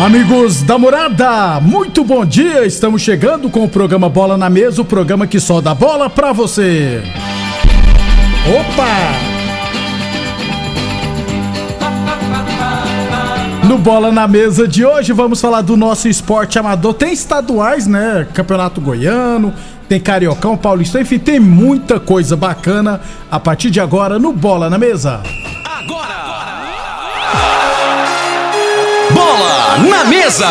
Amigos da morada, muito bom dia! Estamos chegando com o programa Bola na Mesa o programa que só dá bola pra você. Opa! No Bola na Mesa de hoje vamos falar do nosso esporte amador. Tem estaduais, né? Campeonato Goiano, tem Cariocão, Paulista, enfim, tem muita coisa bacana a partir de agora no Bola na Mesa. Bola na mesa.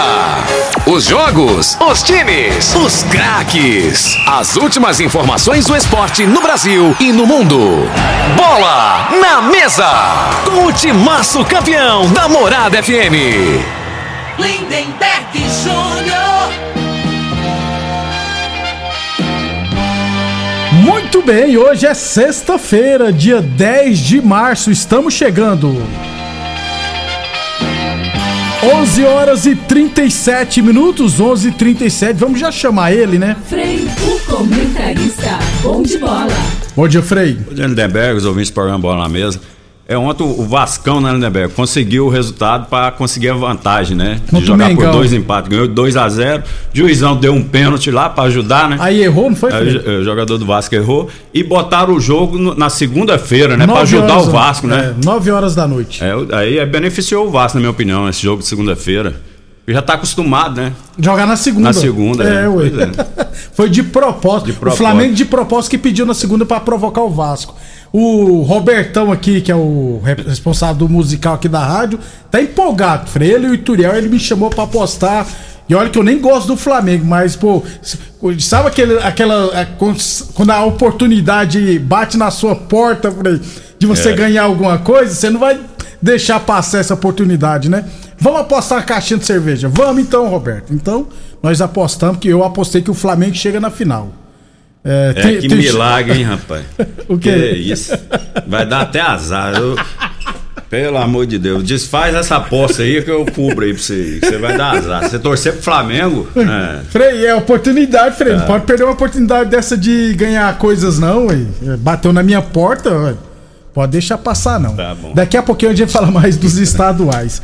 Os jogos, os times, os craques. As últimas informações do esporte no Brasil e no mundo. Bola na mesa. Com o timaço campeão da Morada FM. Lindenberg Júnior. Muito bem, hoje é sexta-feira, dia 10 de março, estamos chegando. 11 horas e 37 minutos, 11 e 37 vamos já chamar ele, né? Frei, o comentarista, bom de bola. Bom dia, Frei. Bom dia, Lindenberg, os ouvintes do programa Bola na Mesa. É, ontem o Vascão, né, Lindenberg, conseguiu o resultado para conseguir a vantagem, né? De Contra o jogar Mengão. por dois empates. Ganhou 2 a 0 Juizão deu um pênalti lá para ajudar, né? Aí errou, não foi, Aí Frei? o, o jogador do Vasco errou. E botaram o jogo no- na segunda-feira, né? Para ajudar horas, o Vasco, né? É, 9 horas da noite. É, o- aí é, beneficiou o Vasco, na minha opinião, esse jogo de segunda-feira. Já tá acostumado, né? Jogar na segunda. Na segunda, é. é, ué. Foi de propósito. De O propósito. Flamengo de propósito que pediu na segunda pra provocar o Vasco. O Robertão aqui, que é o re- responsável do musical aqui da rádio, tá empolgado. Frei, ele e o Ituriel, ele me chamou pra apostar. E olha que eu nem gosto do Flamengo, mas, pô, sabe aquele, aquela. Quando a oportunidade bate na sua porta, Frei, de você É. ganhar alguma coisa, você não vai deixar passar essa oportunidade, né? Vamos apostar uma caixinha de cerveja. Vamos então, Roberto. Então, nós apostamos que eu apostei que o Flamengo chega na final. É, tem- que tem- milagre, hein, rapaz? O quê? Que isso? Vai dar até azar. Eu- Pelo amor de Deus, desfaz essa aposta aí que eu cubro aí pra você. Você vai dar azar. Você torcer pro Flamengo, é, Frei, é oportunidade, Frei. Não pode perder uma oportunidade dessa de ganhar coisas, não, ué. Bateu na minha porta, ué. Pode deixar passar, não. Tá. Daqui a pouquinho a gente fala mais dos estaduais.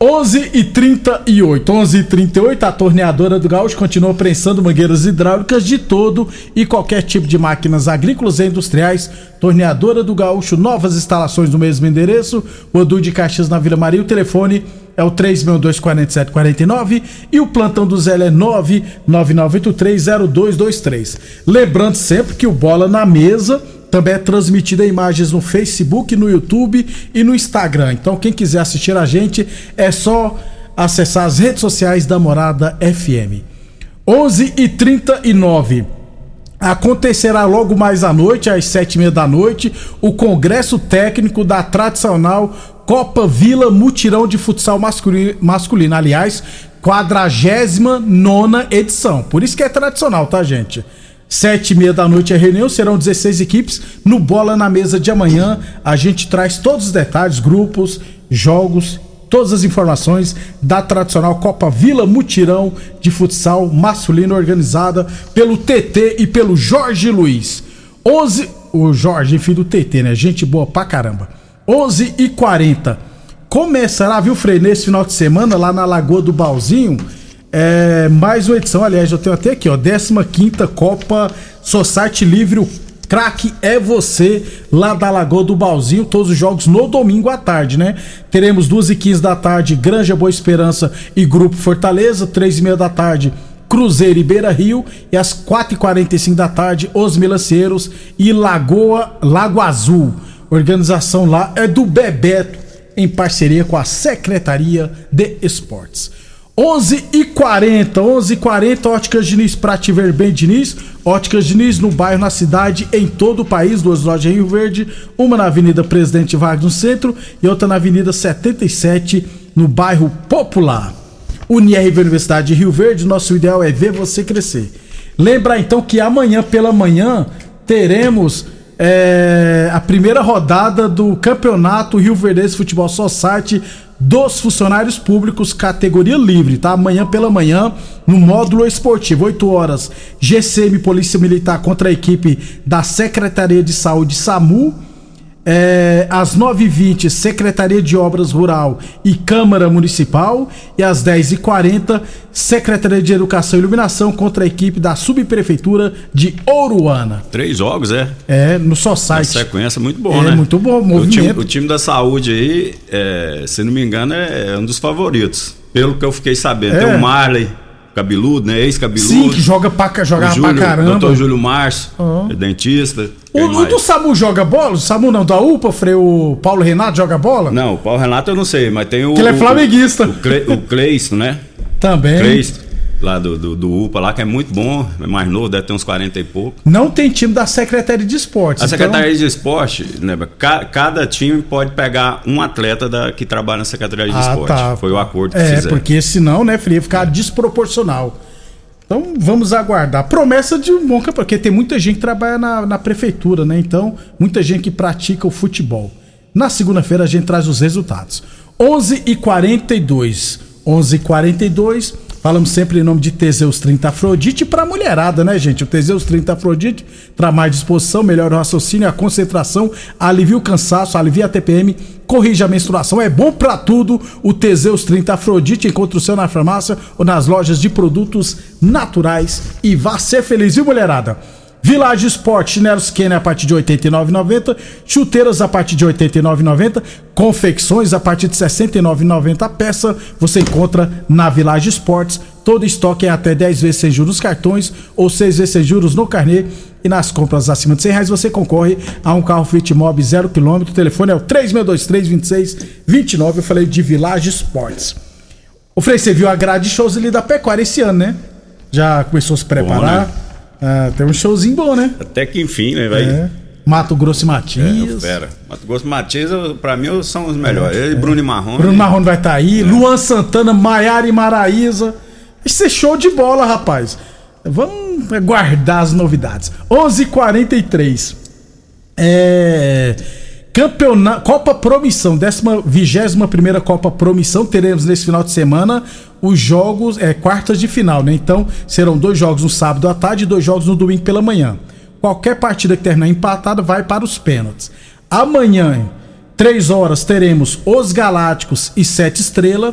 11 e 38 11 e 38 a torneadora do Gaúcho continua prensando mangueiras hidráulicas de todo e qualquer tipo de máquinas agrícolas e industriais. Torneadora do Gaúcho, novas instalações no mesmo endereço. Odu de Caxias na Vila Maria. O telefone é o 3624749 e o plantão do Zé é 999830223. Lembrando sempre que o Bola na Mesa também é transmitida em imagens no Facebook, no YouTube e no Instagram. Então quem quiser assistir a gente é só acessar as redes sociais da Morada FM. 11 e 39 Acontecerá logo mais à noite, às sete e meia da noite, o congresso técnico da tradicional Copa Vila Mutirão de Futsal masculino, masculino. aliás, 49 edição. Por isso que é tradicional, tá, gente? Sete e meia da noite é a reunião, serão 16 equipes. No Bola na Mesa de amanhã, a gente traz todos os detalhes, grupos, jogos, todas as informações da tradicional Copa Vila Mutirão de Futsal masculino organizada pelo TT e pelo Jorge Luiz. 11, o Jorge, filho do TT, né? Gente boa pra caramba. 11 e 40 Começará, viu, Frei, nesse final de semana lá na Lagoa do Balzinho, é, mais uma edição, aliás, eu tenho até aqui, ó, 15ª Copa Society Livre, o craque é você, lá da Lagoa do Balzinho, todos os jogos no domingo à tarde, né? Teremos 2 e 15 da tarde, Granja Boa Esperança e Grupo Fortaleza, 3 e meia da tarde, Cruzeiro e Beira Rio, e às 4h45 da tarde, Os Melanceiros e Lagoa, Lago Azul. Organização lá é do Bebeto em parceria com a Secretaria de Esportes. 11 e 40, 11 e 40, Óticas Diniz pra te ver bem, Diniz. Óticas Diniz no bairro, na cidade, em todo o país. Duas lojas em Rio Verde, uma na Avenida Presidente Vargas no centro e outra na Avenida 77 no bairro Popular. UniRV Universidade de Rio Verde, nosso ideal é ver você crescer. Lembra então que amanhã pela manhã teremos é, a primeira rodada do Campeonato Rio Verdense Futebol Society dos funcionários públicos categoria livre, tá? Amanhã pela manhã, no módulo esportivo, 8 horas, GCM Polícia Militar contra a equipe da Secretaria de Saúde SAMU é, às 9h20, Secretaria de Obras Rural e Câmara Municipal. E às 10h40, Secretaria de Educação e Iluminação contra a equipe da Subprefeitura de Ouruana. Três jogos, é? É, no só site. Uma sequência muito bom, é, né? muito bom, o movimento. time, o time da saúde aí, é, se não me engano, é um dos favoritos. Pelo que eu fiquei sabendo. É. Tem o Marley, cabeludo, né? Ex-cabeludo. Sim, que joga pra, jogava o Júlio, pra caramba. Doutor Júlio Márcio, Aham. é dentista. O, o do Samu joga bola? O Samu não, da UPA, Frei, o Paulo Renato joga bola? Não, o Paulo Renato eu não sei, mas tem o. Que ele é o- flamenguista. O, Cle, o Cleisto, né? Também. Cleisto, lá do, do, do UPA, lá, que é muito bom, é mais novo, deve ter uns 40 e pouco. Não tem time da Secretaria de Esportes. A então- Secretaria de Esporte, né, ca- cada time pode pegar um atleta da, que trabalha na Secretaria de Ah, Esporte. tá. Foi o acordo que É, fizeram. porque senão, né, Frei, ia ficar desproporcional. Então vamos aguardar. Promessa de um bom campeonato, porque tem muita gente que trabalha na, na prefeitura, né? Então, muita gente que pratica o futebol. Na segunda-feira a gente traz os resultados. 11 e 42 11 e 42 Falamos sempre em nome de Teseus 30 Afrodite para mulherada, né, gente? O Teseus 30 Afrodite traz mais disposição, melhora o raciocínio, a concentração, alivia o cansaço, alivia a TPM, corrige a menstruação, é bom pra tudo. O Teseus 30 Afrodite encontra o seu na farmácia ou nas lojas de produtos naturais e vá ser feliz, viu, mulherada? Village Sport, chinelos Kenner a partir de R$ 89,90, chuteiras a partir de R$ 89,90, confecções a partir de R$ 69,90 a peça, você encontra na Village Sports. Todo estoque é até 10 vezes sem juros nos cartões ou 6 vezes sem juros no carnê. E nas compras acima de 100 reais você concorre a um carro Fit Mob 0 km. O telefone é o 3623-2629. Eu falei de Village Sports. Ô Frei, você viu a grade de shows ali da Pecuária esse ano, né? Já começou a se preparar. né? Ah, tem um showzinho bom, né? Até que enfim, né, vai. É. Mato Grosso e É, Matias. fera. Mato Grosso e Matias, pra mim, são os melhores. Ele e Bruno e Marrone. É, Bruno Marrone vai estar aí. Luan Santana, Maiara e Maraíza. Vai ser show de bola, rapaz. Vamos aguardar as novidades. 11:43 h 43 É. Campeonato. Copa Promissão, 21 primeira Copa Promissão. Teremos nesse final de semana os jogos, é, quartas de final, né? Então serão dois jogos no sábado à tarde e dois jogos no domingo pela manhã. Qualquer partida que terminar empatada vai para os pênaltis. Amanhã, 3 horas, teremos os Galácticos e Sete Estrela.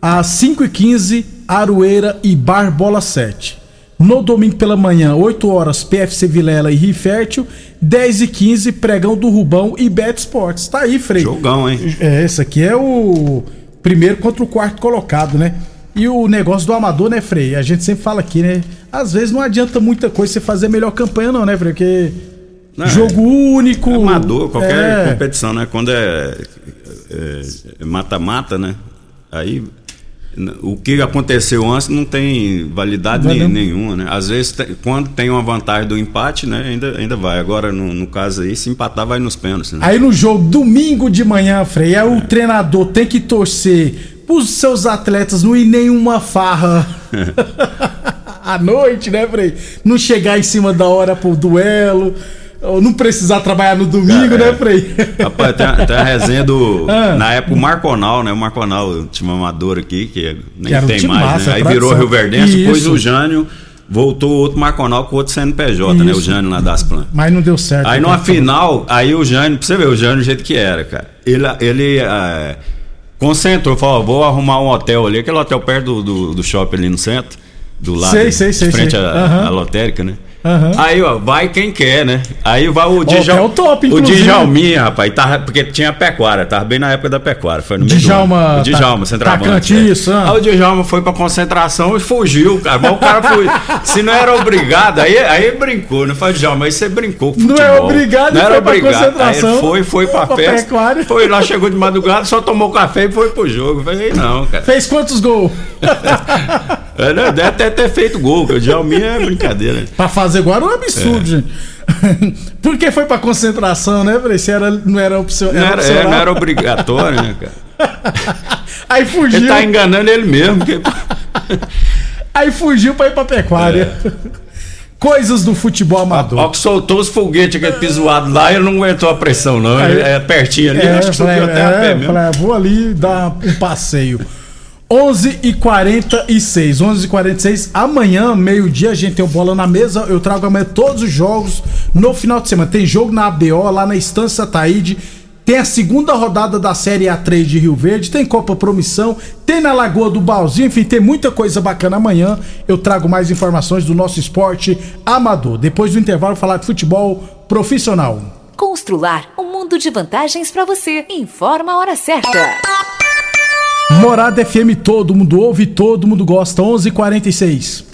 Às 5h15, Aroeira e Barbola 7. No domingo pela manhã, 8 horas, PFC Vilela e Rifértil. 10 e 15 Pregão do Rubão e Bet Sports. Tá aí, Frei. Jogão, hein? É, esse aqui é o primeiro contra o quarto colocado, né? E o negócio do amador, né, Frei? A gente sempre fala aqui, né? Às vezes não adianta muita coisa você fazer melhor campanha, não, né, Frei? Porque Não, jogo único. É amador, qualquer é, competição, né? Quando é é, é mata-mata, né? Aí o que aconteceu antes não tem validade nem- não. nenhuma, né? Às vezes, quando tem uma vantagem do empate, né? Ainda, ainda vai. Agora, no, no caso aí, se empatar, vai nos pênaltis, né? Aí no jogo, domingo de manhã, Frei, aí o treinador tem que torcer pros seus atletas não ir nenhuma farra à noite, né, Frei? Não chegar em cima da hora pro duelo, não precisar trabalhar no domingo, É, né, é. Frei? Rapaz, tem, a- tem a resenha do. Ah. Na época, o Marconal, né? O Marconal, o time amador aqui, que nem Que um tem time mais, massa, né? Aí virou Rio Verdense, depois Isso. o Jânio voltou outro Marconal com outro CNPJ, né? O Isso. Jânio lá das plantas. Mas não deu certo. Aí né? numa final, aí o Jânio, pra você ver, o Jânio do jeito que era, cara. Ele, ele é, concentrou, falou, vou arrumar um hotel ali, aquele hotel perto do, do, do shopping ali no centro, do lado, Sei, sei, sei, de frente à à lotérica, né? Aham. Aí, ó, vai quem quer, né? Aí vai o que é o top, O inclusive. Djalminha, rapaz, tava, porque tinha pecuária, tava bem na época da pecuária. Foi no Djalma. O Djalma, centroavante. atacante, é. isso, ah. Aí o Djalma foi pra concentração e fugiu, cara. Mas o cara foi. se não era obrigado, aí, aí brincou, né? Falei, Djalma, aí você brincou com Não é futebol. obrigado Não era foi pra obrigado. Aí concentração, ele foi, foi pra pra festa. pecuária. Foi lá, chegou de madrugada, só tomou café e foi pro jogo. Eu Falei, não, cara. Fez quantos gols? Ele Deve até ter feito gol, que o Djalminha é brincadeira. Pra fazer igual era um absurdo, gente. Por que foi pra concentração, né? Se era, não era opção. Não era, é, opcional. não era obrigatório, né, cara? Aí fugiu. Ele tá enganando ele mesmo. porque- Aí fugiu pra ir pra pecuária. É. Coisas do futebol amador. Ó, que soltou os foguetes, aquele pisoado lá, ele não aguentou a pressão, não. Ele é pertinho ali, acho que subiu até a pé é, mesmo. falei, ah, vou ali dar um passeio. 11 e 46 11 e 46 Amanhã, meio-dia, a gente tem o Bola na Mesa. Eu trago amanhã todos os jogos no final de semana. Tem jogo na ABO, lá na Estância Taíde. Tem a segunda rodada da Série A3 de Rio Verde. Tem Copa Promissão. Tem na Lagoa do Balzinho. Enfim, tem muita coisa bacana amanhã. Eu trago mais informações do nosso esporte amador. Depois do intervalo, falar de futebol profissional. Constrular um mundo de vantagens para você. Informa a hora certa. Morada FM, todo mundo ouve, todo mundo gosta. 11 h 46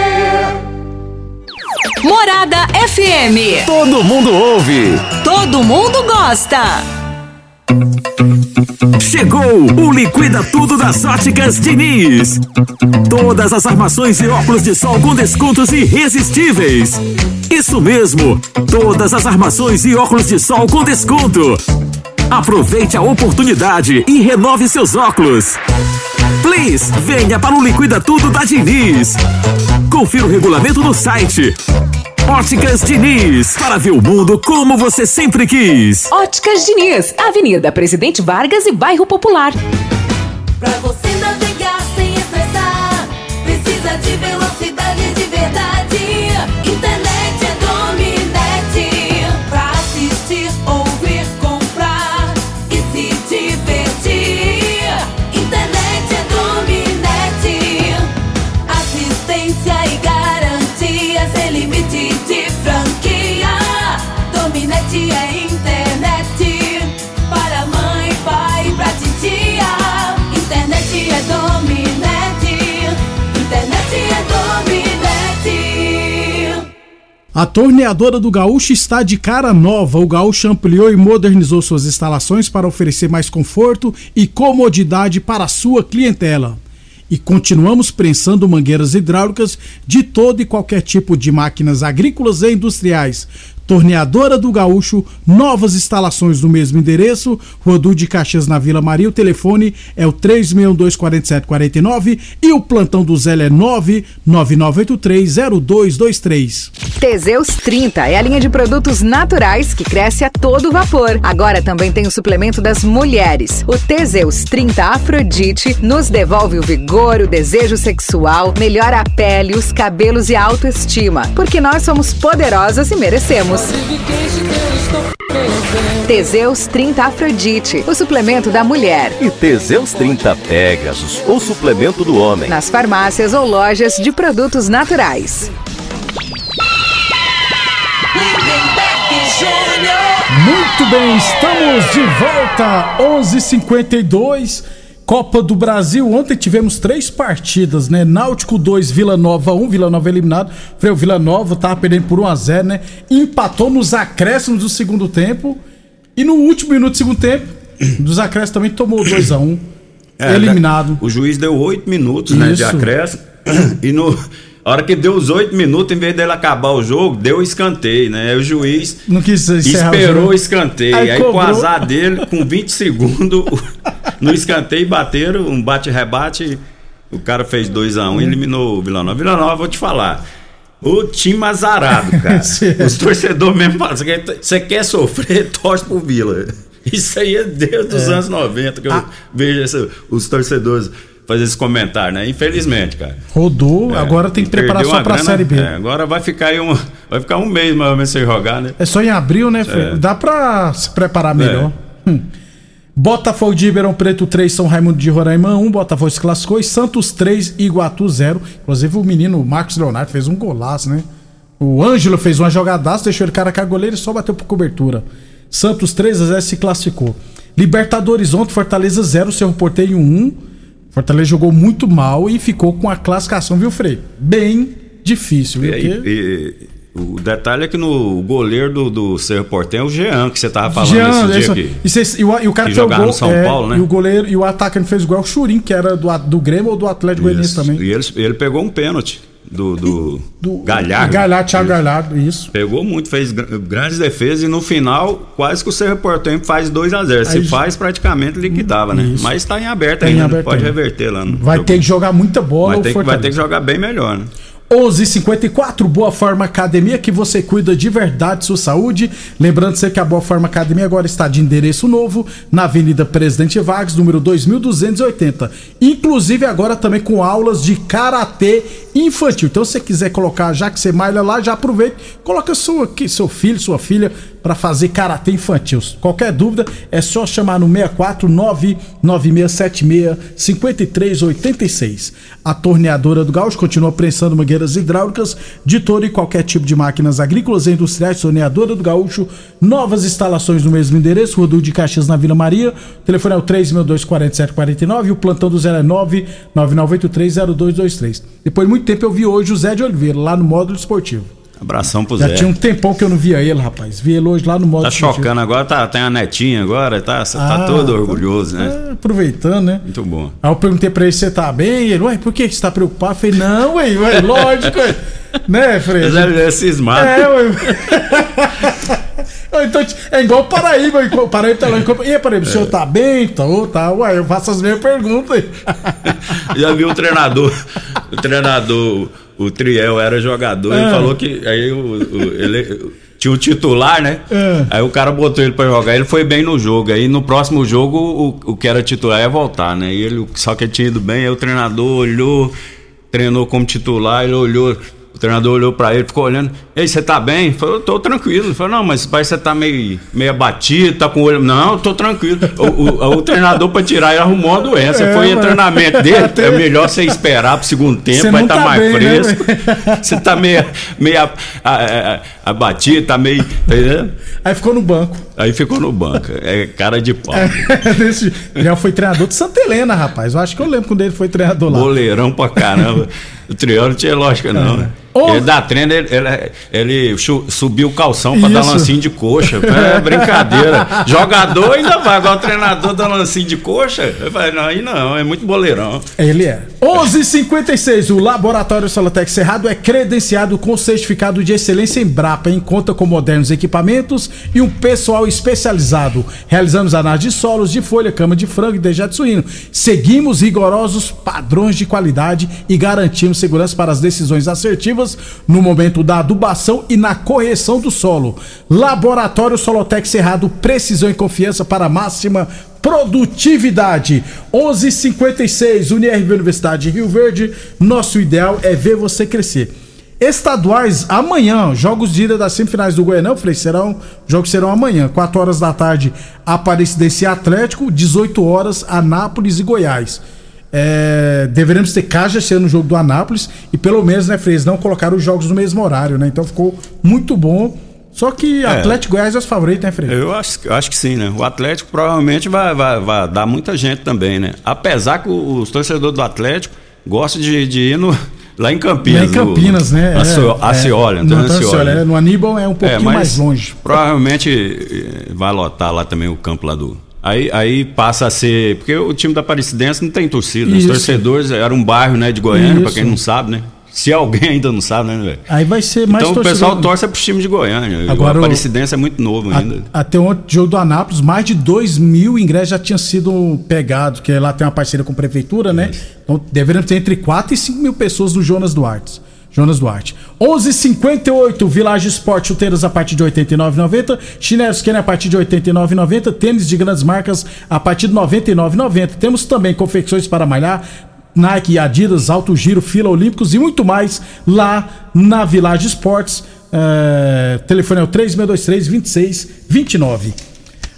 Morada FM. Todo mundo ouve. Todo mundo gosta. Chegou o Liquida Tudo das Óticas Diniz. Todas as armações e óculos de sol com descontos irresistíveis. Isso mesmo, todas as armações e óculos de sol com desconto. Aproveite a oportunidade e renove seus óculos. Please, venha para o Liquida Tudo da Diniz. Confira o regulamento no site. Óticas Diniz, para ver o mundo como você sempre quis. Óticas Diniz, Avenida Presidente Vargas e Bairro Popular. Pra você A torneadora do Gaúcho está de cara nova. O Gaúcho ampliou e modernizou suas instalações para oferecer mais conforto e comodidade para a sua clientela. E continuamos prensando mangueiras hidráulicas de todo e qualquer tipo de máquinas agrícolas e industriais. Torneadora do Gaúcho, novas instalações no mesmo endereço, Du de Caxias na Vila Maria. O telefone é o 3624749 e o plantão do Zé é 999830223. Teseus 30 é a linha de produtos naturais que cresce a todo vapor. Agora também tem o suplemento das mulheres. O Teseus 30 Afrodite nos devolve o vigor, o desejo sexual, melhora a pele, os cabelos e a autoestima. Porque nós somos poderosas e merecemos. Teseus 30 Afrodite, o suplemento da mulher. E Teseus 30 Pegasus, o suplemento do homem. Nas farmácias ou lojas de produtos naturais. Muito bem, estamos de volta, 11:52 Copa do Brasil. Ontem tivemos três partidas, né? Náutico 2, Vila Nova 1, Vila Nova eliminado. Freio Vila Nova tava perdendo por 1 a 0, né? Empatou nos acréscimos do segundo tempo e no último minuto do segundo tempo, dos acréscimos também tomou 2 a 1. É, eliminado. O juiz deu oito minutos né, de Isso. acréscimo. E no, a hora que deu os oito minutos, em vez dele acabar o jogo, deu escanteio, né? Aí o juiz Não quis esperou o o escanteio. Aí Aí, com o azar dele, com 20 segundos, no escanteio bateram, um bate-rebate. O cara fez 2x1 Hum. e eliminou o Vila Nova. Vila Nova, vou te falar. O time azarado, cara. Os torcedores mesmo falam: você quer, você quer sofrer, torce pro Vila. Isso aí é desde os É. anos 90 que eu Ah. vejo esse- os torcedores fazer esse comentário, né? Infelizmente, cara. Rodou, É, agora tem que preparar só pra grana, Série B. é, agora vai ficar aí um, vai ficar um mês mais ou menos sem jogar, né? É só em abril, né? É. Dá pra se preparar melhor. Hum. Botafogo de Ribeirão Preto 3, São Raimundo de Roraima 1, Botafogo se classificou e Santos 3, Iguatu 0. Inclusive o menino Marcos Leonardo fez um golaço, né? O Ângelo fez uma jogadaça, deixou ele cara com a goleira e só bateu por cobertura. Santos 3 a 0 se classificou. Libertadores ontem, Fortaleza 0, Cerro Porteiro 1. Fortaleza jogou muito mal e ficou com a classificação, viu, Frei? Bem difícil, viu? E, e- o detalhe é que no goleiro do, do Cerro Portenho é o Jean, que você tava falando Jean, esse dia isso- aqui. e, cês- e o, e o cara que que jogava gol, no São é, Paulo, né? E o goleiro e o atacante fez o gol, é o Churin, que era do, do Grêmio ou do Atlético Goianiense Isso. também. E ele, ele pegou um pênalti do, do, Galhardo. Galhardo, Thiago Galhardo, isso. Pegou muito, fez gr- grandes defesas e no final quase que o Cerro Portenho faz 2 a 0 Se Aí- faz, praticamente liquidava, né? Isso. Mas tá em aberto Tá em ainda, aberto pode ainda. reverter lá. Vai jogo. ter que jogar muita bola vai ter, que, vai ter que jogar bem melhor, né? 11:54 Boa Forma Academia, que você cuida de verdade sua saúde. Lembrando sempre que a Boa Forma Academia agora está de endereço novo, na Avenida Presidente Vargas, número 2280. Inclusive agora também com aulas de karatê infantil. Então, se você quiser colocar, já que você malha lá, já aproveita, coloca sua, que- seu filho, sua filha para fazer karatê infantil. Qualquer dúvida é só chamar no 649 9676 5386. A torneadora do Gaúcho continua prensando mangueiras hidráulicas de todo e qualquer tipo de máquinas agrícolas e industriais. Torneadora do Gaúcho, novas instalações no mesmo endereço, Rodul de Caxias na Vila Maria. O telefone é o 3624749 e o plantão do 09 99830223. Depois de muito tempo eu vi hoje o Zé de Oliveira lá no módulo esportivo. Abração pro Já Zé. tinha um tempão que eu não via ele, rapaz. Vi ele hoje lá no modo Tá chocando agora, tá, tem a netinha agora, tá, tá Ah, todo orgulhoso, né? É, aproveitando, né? Muito bom. Aí eu perguntei pra ele se você tá bem. Ele, ué, por que você tá preocupado? Eu falei, não, ué, ué lógico, ué. né, Fred? Mas ele é cismado. É, ué. Então, é igual o Paraíba. O Paraíba tá lá em Copa. E aí, Paraíba, o senhor tá bem? Tá, tá. Ué, eu faço as mesmas perguntas aí. Já viu o treinador, o treinador, o Triel era jogador, ele É. falou que aí o, o- ele tinha o titular, né? É. Aí o cara botou ele pra jogar, ele foi bem no jogo. Aí no próximo jogo o, o que era titular ia voltar, né? E ele, só que ele tinha ido bem, aí o treinador olhou, treinou como titular, ele olhou. O treinador olhou pra ele, ficou olhando. Ei, você tá bem? Falou, eu tô tranquilo. Ele falou, não, mas parece que você tá meio, meio abatido, tá com o olho. Não, eu tô tranquilo. O, o- o treinador pra tirar ele arrumou uma doença. É, Foi em treinamento dele. É melhor você esperar pro segundo tempo, Você vai estar tá mais bem, né, fresco. você tá meio, meio abatido, tá meio. Tá? Aí ficou no banco. Aí ficou no banco. É cara de pau. Desse- Já foi treinador de Santa Helena, rapaz. Eu acho que eu lembro quando ele foi treinador lá. Boleirão pra caramba. O Triol não tinha lógica, não, né? Ele dá treino, ele, ele- ele subiu o calção pra dar lancinho de coxa. É brincadeira. Jogador ainda vai, agora o treinador dá lancinho de coxa. Eu falei, não, aí não, é muito boleirão. Ele é. 11:56. O Laboratório Solotec Cerrado é credenciado com certificado de excelência em Brapa, em conta com modernos equipamentos e um pessoal especializado. Realizamos análise de solos, de folha, cama de frango e dejeto suíno. Seguimos rigorosos padrões de qualidade e garantimos segurança para as decisões assertivas no momento da adubação e na correção do solo. Laboratório Solotec Cerrado, precisão e confiança para máxima produtividade. 11:56 UniRV Universidade de Rio Verde. Nosso ideal é ver você crescer. Estaduais amanhã, jogos de ida das semifinais do Goianão, falei, serão, jogos serão amanhã, 4 horas da tarde, Aparecidense Atlético, 18 horas, Anápolis e Goiás. É, deveremos ter Caja sendo no jogo do Anápolis e pelo menos, né, Freire, não colocaram os jogos no mesmo horário, né? Então ficou muito bom. Só que É. Atlético Goiás é os favoritos, né, Freire? Eu acho, eu acho que sim, né? O Atlético provavelmente vai, vai, vai dar muita gente também, né? Apesar que os torcedores do Atlético gostam de, de ir no, lá em Campinas. Lá em Campinas, no, né? É, é, Antônio no Antônio Acioli. Acioli, é, no Aníbal é um pouquinho mas mais longe. Provavelmente eh, vai lotar lá também o campo lá do. Aí, aí passa a ser. Porque o time da Aparecidense não tem torcida. né? Os Isso. torcedores era um bairro né, de Goiânia, Isso. pra quem não sabe, né? Se alguém ainda não sabe, né, velho? Aí vai ser mais Então o torcedor- pessoal torce pro time de Goiânia. Agora o o- Aparecidense é muito novo ainda. A- Até ontem, jogo do Anápolis, mais de 2 mil ingressos já tinham sido pegados, porque lá tem uma parceria com a prefeitura, né? Então deveríamos ter entre 4 e 5 mil pessoas no Jonas Duarte. Jonas Duarte. 11:58 Village Sport chuteiras a partir de R$ 89,90. Chinelos Kenner a partir de R$ 89,90. Tênis de grandes marcas a partir de R$ 99,90. Temos também confecções para malhar. Nike, Adidas, Alto Giro, Fila Olímpicos e muito mais lá na Village Sports. É, telefone é o 3623-2629.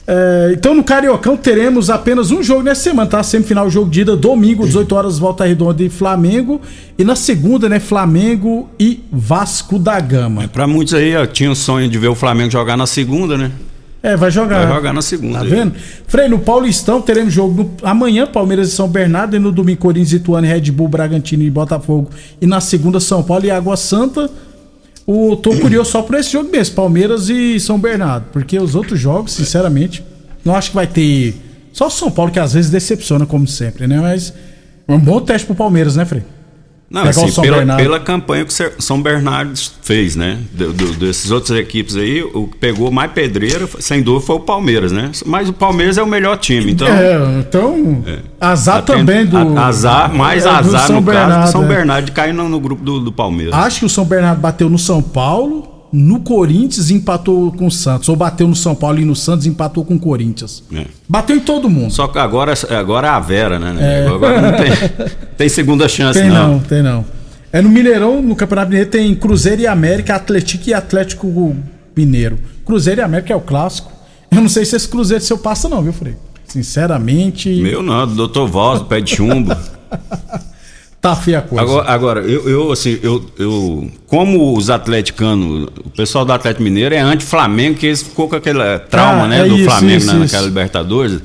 É, então no Cariocão teremos apenas um jogo nessa semana, tá? Semifinal, jogo de ida, domingo, 18 horas, volta redonda e Flamengo. E na segunda, né, Flamengo e Vasco da Gama. Pra muitos aí, ó, tinha o sonho de ver o Flamengo jogar na segunda, né? É, vai jogar. Vai jogar na segunda. Tá aí. vendo? Frei, no Paulistão teremos jogo no- amanhã, Palmeiras e São Bernardo, e no domingo, Corinthians, Ituano, Red Bull, Bragantino e Botafogo. E na segunda, São Paulo e Água Santa. O, tô curioso só por esse jogo mesmo, Palmeiras e São Bernardo. Porque os outros jogos, sinceramente, não acho que vai ter. Só São Paulo que às vezes decepciona, como sempre, né? Mas é um bom teste pro Palmeiras, né, Frei? Não, assim, São pela, Bernardo. pela campanha que o São Bernardo fez, né? Do- do- desses outras equipes aí, o que pegou mais pedreira, sem dúvida, foi o Palmeiras, né? Mas o Palmeiras é o melhor time, então. É, então. Azar Atento- também do. Azar, mais é, azar São no caso Bernardo, do São é. Bernardo de cair no, no grupo do, do Palmeiras. Acho que o São Bernardo bateu no São Paulo, no Corinthians empatou com o Santos. Ou bateu no São Paulo e no Santos empatou com o Corinthians. É. Bateu em todo mundo. Só que agora, agora é a Vera, né? É. Agora não tem, tem segunda chance, Tem não. não. tem não. É no Mineirão, no Campeonato Mineiro tem Cruzeiro e América, Atlético e Atlético Mineiro. Cruzeiro e América é o clássico. Eu não sei se esse Cruzeiro seu passa não, viu, Frei? Sinceramente, Meu não, do Dr. Voz, pé de chumbo. tá feia a coisa. Agora, agora eu, eu, assim, eu, eu. Como os atleticanos, o pessoal do Atlético Mineiro é anti-Flamengo, que eles ficou com aquele trauma, Ah, né, é do isso, Flamengo isso, né, isso. naquela Libertadores.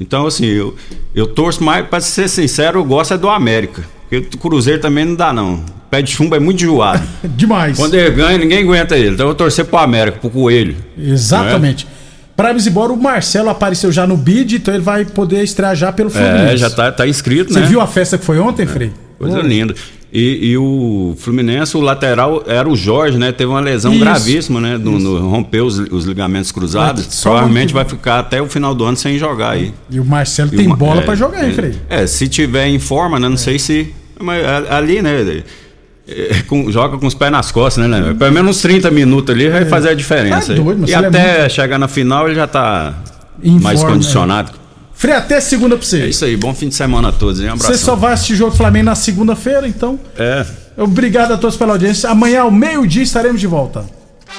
Então, assim, eu, eu torço mais, pra ser sincero, eu gosto é do América. Porque o Cruzeiro também não dá, não. pé de chumbo é muito enjoado. Demais. Quando ele ganha, ninguém aguenta ele. Então eu vou torcer pro América, pro Coelho. Exatamente. Pra ir embora, o Marcelo apareceu já no bid, então ele vai poder estrear já pelo Fluminense. É, já tá, tá inscrito, Você né? viu a festa que foi ontem, Frei? Coisa linda. E, e o Fluminense, o lateral era o Jorge, né? Teve uma lesão Isso. gravíssima, né? No, no- rompeu os, os ligamentos cruzados. Mas Provavelmente ano vai ficar até o final do ano sem jogar aí. E o Marcelo E tem uma- bola é, pra jogar, hein, é, Frei? É, se tiver em forma, né? Não sei se. Mas ali, né? é, com- joga com os pés nas costas, né? né? Pelo menos uns 30 minutos ali vai fazer a diferença. É doido, e é até chegar na final ele já tá Em mais forma, condicionado. Frei, até segunda pra você. É isso aí, bom fim de semana a todos, hein? Um abraço. Você só vai assistir jogo do Flamengo na segunda-feira, então. É. Obrigado a todos pela audiência. Amanhã, ao meio-dia, estaremos de volta.